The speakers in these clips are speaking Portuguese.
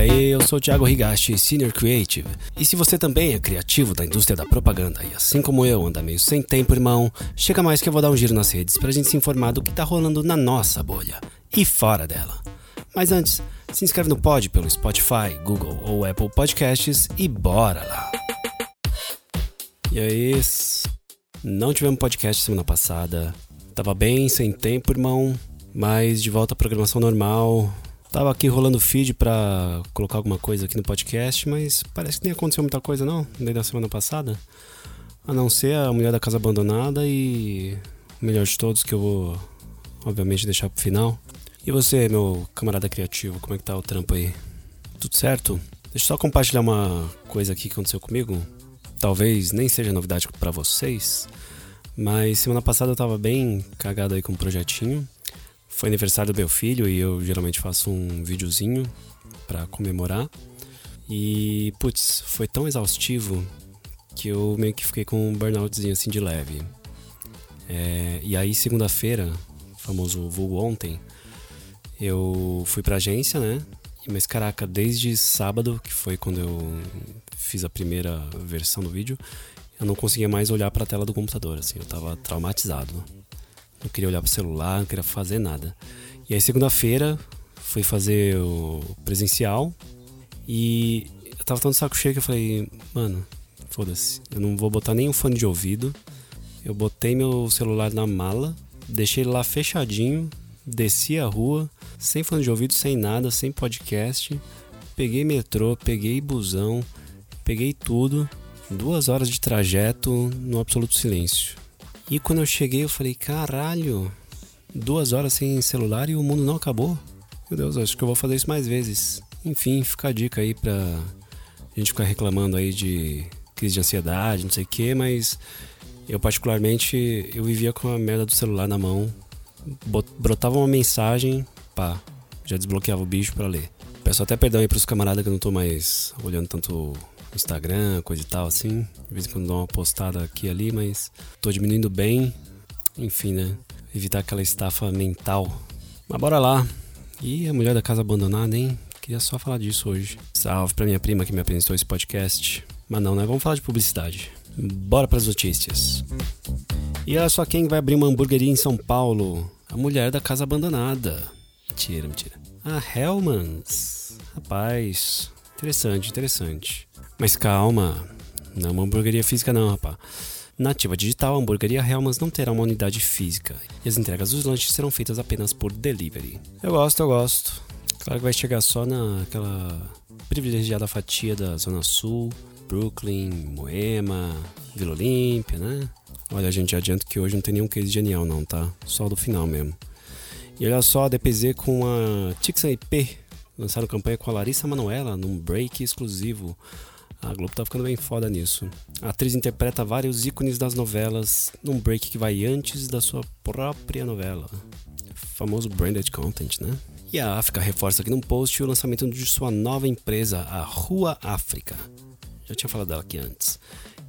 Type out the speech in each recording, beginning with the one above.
aí, eu sou Thiago Higashi, Senior Creative. E se você também é criativo da indústria da propaganda e assim como eu anda meio sem tempo, irmão, chega mais que eu vou dar um giro nas redes pra gente se informar do que tá rolando na nossa bolha e fora dela. Mas antes, se inscreve no pod pelo Spotify, Google ou Apple Podcasts e bora lá. E aí, não tivemos podcast semana passada. Tava bem sem tempo, irmão, mas de volta à programação normal. Tava aqui rolando feed pra colocar alguma coisa aqui no podcast, mas parece que nem aconteceu muita coisa não, desde a semana passada. A não ser a Mulher da Casa Abandonada e o melhor de todos que eu vou, obviamente, deixar pro final. E você, meu camarada criativo, como é que tá o trampo aí? Tudo certo? Deixa eu só compartilhar uma coisa aqui que aconteceu comigo. Talvez nem seja novidade para vocês, mas semana passada eu tava bem cagado aí com um projetinho. Foi aniversário do meu filho e eu geralmente faço um videozinho para comemorar. E, putz, foi tão exaustivo que eu meio que fiquei com um burnoutzinho assim de leve. É, e aí, segunda-feira, famoso vulgo ontem, eu fui pra agência, né? Mas caraca, desde sábado, que foi quando eu fiz a primeira versão do vídeo, eu não conseguia mais olhar para a tela do computador, assim, eu tava traumatizado. Não queria olhar pro celular, não queria fazer nada. E aí segunda-feira fui fazer o presencial e eu tava tão saco cheio que eu falei, mano, foda-se, eu não vou botar nenhum fone de ouvido. Eu botei meu celular na mala, deixei ele lá fechadinho, desci a rua, sem fone de ouvido, sem nada, sem podcast. Peguei metrô, peguei busão, peguei tudo. Duas horas de trajeto no absoluto silêncio. E quando eu cheguei, eu falei: caralho, duas horas sem celular e o mundo não acabou. Meu Deus, acho que eu vou fazer isso mais vezes. Enfim, fica a dica aí pra gente ficar reclamando aí de crise de ansiedade, não sei o que, mas eu particularmente eu vivia com a merda do celular na mão, brotava uma mensagem, pá, já desbloqueava o bicho para ler. Peço até perdão aí pros camaradas que eu não tô mais olhando tanto Instagram, coisa e tal, assim. De vez em quando dou uma postada aqui e ali, mas tô diminuindo bem. Enfim, né? Evitar aquela estafa mental. Mas bora lá. E a mulher da casa abandonada, hein? Queria só falar disso hoje. Salve pra minha prima que me apresentou esse podcast. Mas não, né? Vamos falar de publicidade. Bora pras notícias. E olha só quem vai abrir uma hamburgueria em São Paulo. A mulher da casa abandonada. Mentira, mentira. A Hellmans. Rapaz, interessante, interessante. Mas calma, não é uma hamburgueria física não, rapaz. Nativa Digital, a hamburgueria Helmans não terá uma unidade física e as entregas dos lanches serão feitas apenas por delivery. Eu gosto, eu gosto. Claro que vai chegar só naquela privilegiada fatia da Zona Sul, Brooklyn, Moema, Vila Olímpia, né? Olha, gente, adianto que hoje não tem nenhum case genial não, tá? Só do final mesmo. E olha só, a DPZ com a Tixan IP lançaram campanha com a Larissa Manoela num break exclusivo a Globo tá ficando bem foda nisso. A atriz interpreta vários ícones das novelas num break que vai antes da sua própria novela. famoso branded content, né? E a África reforça aqui num post o lançamento de sua nova empresa, a Rua África. Já tinha falado dela aqui antes.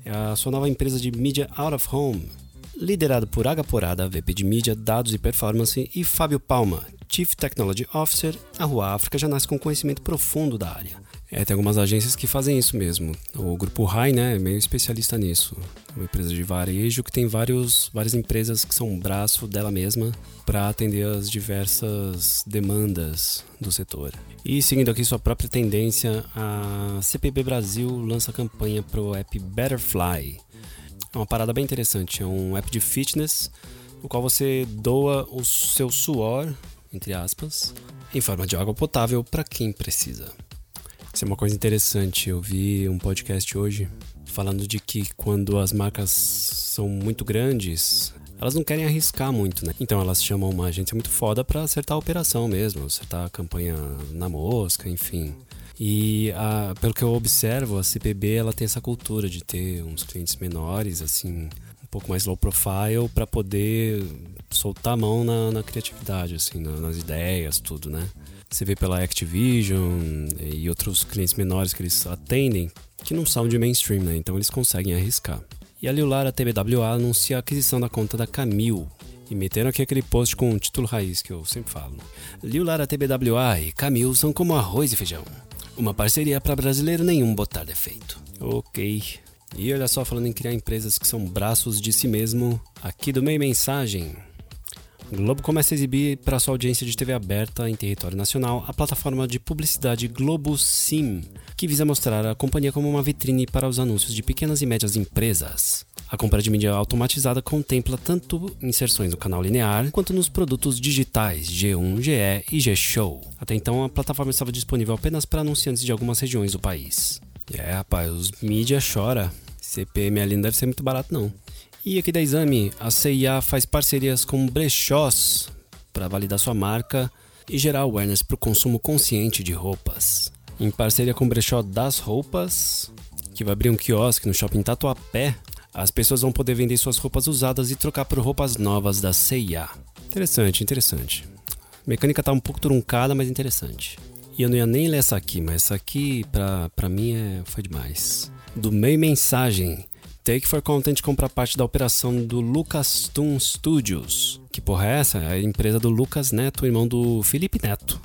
É a sua nova empresa de mídia out of home, liderada por Aga Porada, VP de mídia, dados e performance, e Fábio Palma, Chief Technology Officer. A Rua África já nasce com conhecimento profundo da área é, tem algumas agências que fazem isso mesmo. O grupo Rai, né, é meio especialista nisso. É uma empresa de varejo que tem vários, várias empresas que são um braço dela mesma para atender as diversas demandas do setor. E seguindo aqui sua própria tendência, a CPB Brasil lança campanha para o app Betterfly. É uma parada bem interessante. É um app de fitness no qual você doa o seu suor, entre aspas, em forma de água potável para quem precisa. Isso é uma coisa interessante. Eu vi um podcast hoje falando de que quando as marcas são muito grandes, elas não querem arriscar muito, né? Então elas chamam uma agência muito foda para acertar a operação mesmo, acertar a campanha na mosca, enfim. E a, pelo que eu observo, a CPB ela tem essa cultura de ter uns clientes menores, assim, um pouco mais low profile, para poder soltar a mão na, na criatividade, assim, na, nas ideias, tudo, né? Você vê pela Activision e outros clientes menores que eles atendem, que não são de mainstream, né? Então eles conseguem arriscar. E a Liulara TBWA anuncia a aquisição da conta da Camil. E meteram aqui aquele post com o título raiz que eu sempre falo. Liulara TBWA e Camil são como arroz e feijão. Uma parceria para brasileiro nenhum botar defeito. Ok. E olha só, falando em criar empresas que são braços de si mesmo, aqui do meio mensagem. Globo começa a exibir para sua audiência de TV aberta em território nacional a plataforma de publicidade Globo Sim, que visa mostrar a companhia como uma vitrine para os anúncios de pequenas e médias empresas. A compra de mídia automatizada contempla tanto inserções no canal linear quanto nos produtos digitais G1, GE e G-Show. Até então, a plataforma estava disponível apenas para anunciantes de algumas regiões do país. É, rapaz, os mídia chora. CPM ali não deve ser muito barato não. E aqui da Exame, a CIA faz parcerias com brechós para validar sua marca e gerar awareness para o consumo consciente de roupas. Em parceria com o brechó das roupas, que vai abrir um quiosque no shopping Tatuapé, as pessoas vão poder vender suas roupas usadas e trocar por roupas novas da CIA. Interessante, interessante. A mecânica tá um pouco truncada, mas interessante. E eu não ia nem ler essa aqui, mas essa aqui pra, pra mim é, foi demais. Do meio mensagem. Take for Content compra parte da operação do Lucas Toon Studios. Que porra é essa? É a empresa do Lucas Neto, irmão do Felipe Neto.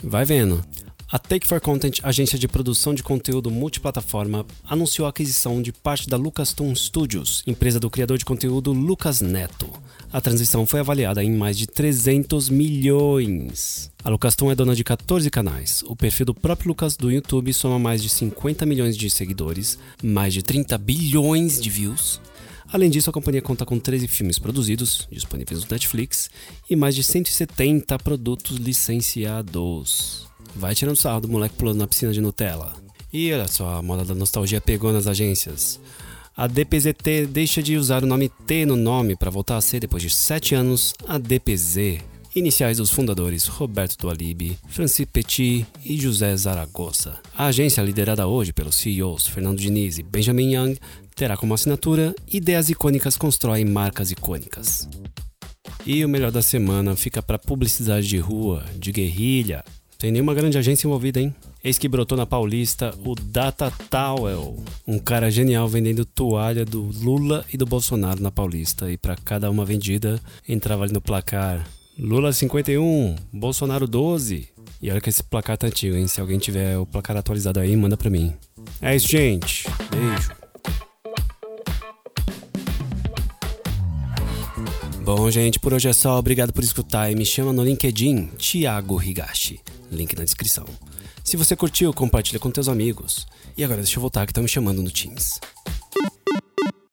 Vai vendo. A Take for Content, agência de produção de conteúdo multiplataforma, anunciou a aquisição de parte da Lucaston Studios, empresa do criador de conteúdo Lucas Neto. A transição foi avaliada em mais de 300 milhões. A Lucaston é dona de 14 canais. O perfil do próprio Lucas do YouTube soma mais de 50 milhões de seguidores, mais de 30 bilhões de views. Além disso, a companhia conta com 13 filmes produzidos, disponíveis no Netflix, e mais de 170 produtos licenciados. Vai tirando sarro do moleque pulando na piscina de Nutella. E olha só, a moda da nostalgia pegou nas agências. A DPZT deixa de usar o nome T no nome para voltar a ser, depois de 7 anos, a DPZ. Iniciais dos fundadores Roberto Dualibe, Francis Petit e José Zaragoza. A agência, liderada hoje pelos CEOs Fernando Diniz e Benjamin Young, terá como assinatura Ideias icônicas constroem marcas icônicas. E o melhor da semana fica para publicidade de rua, de guerrilha. Tem nenhuma grande agência envolvida, hein? Eis que brotou na Paulista o Data Towel, um cara genial vendendo toalha do Lula e do Bolsonaro na Paulista. E para cada uma vendida, entrava ali no placar Lula 51, Bolsonaro 12. E olha que esse placar tá antigo, hein? Se alguém tiver o placar atualizado aí, manda pra mim. É isso, gente. Beijo. Bom, gente, por hoje é só. Obrigado por escutar e me chama no LinkedIn, Thiago Higashi. Link na descrição. Se você curtiu, compartilha com teus amigos. E agora deixa eu voltar que tá me chamando no Teams.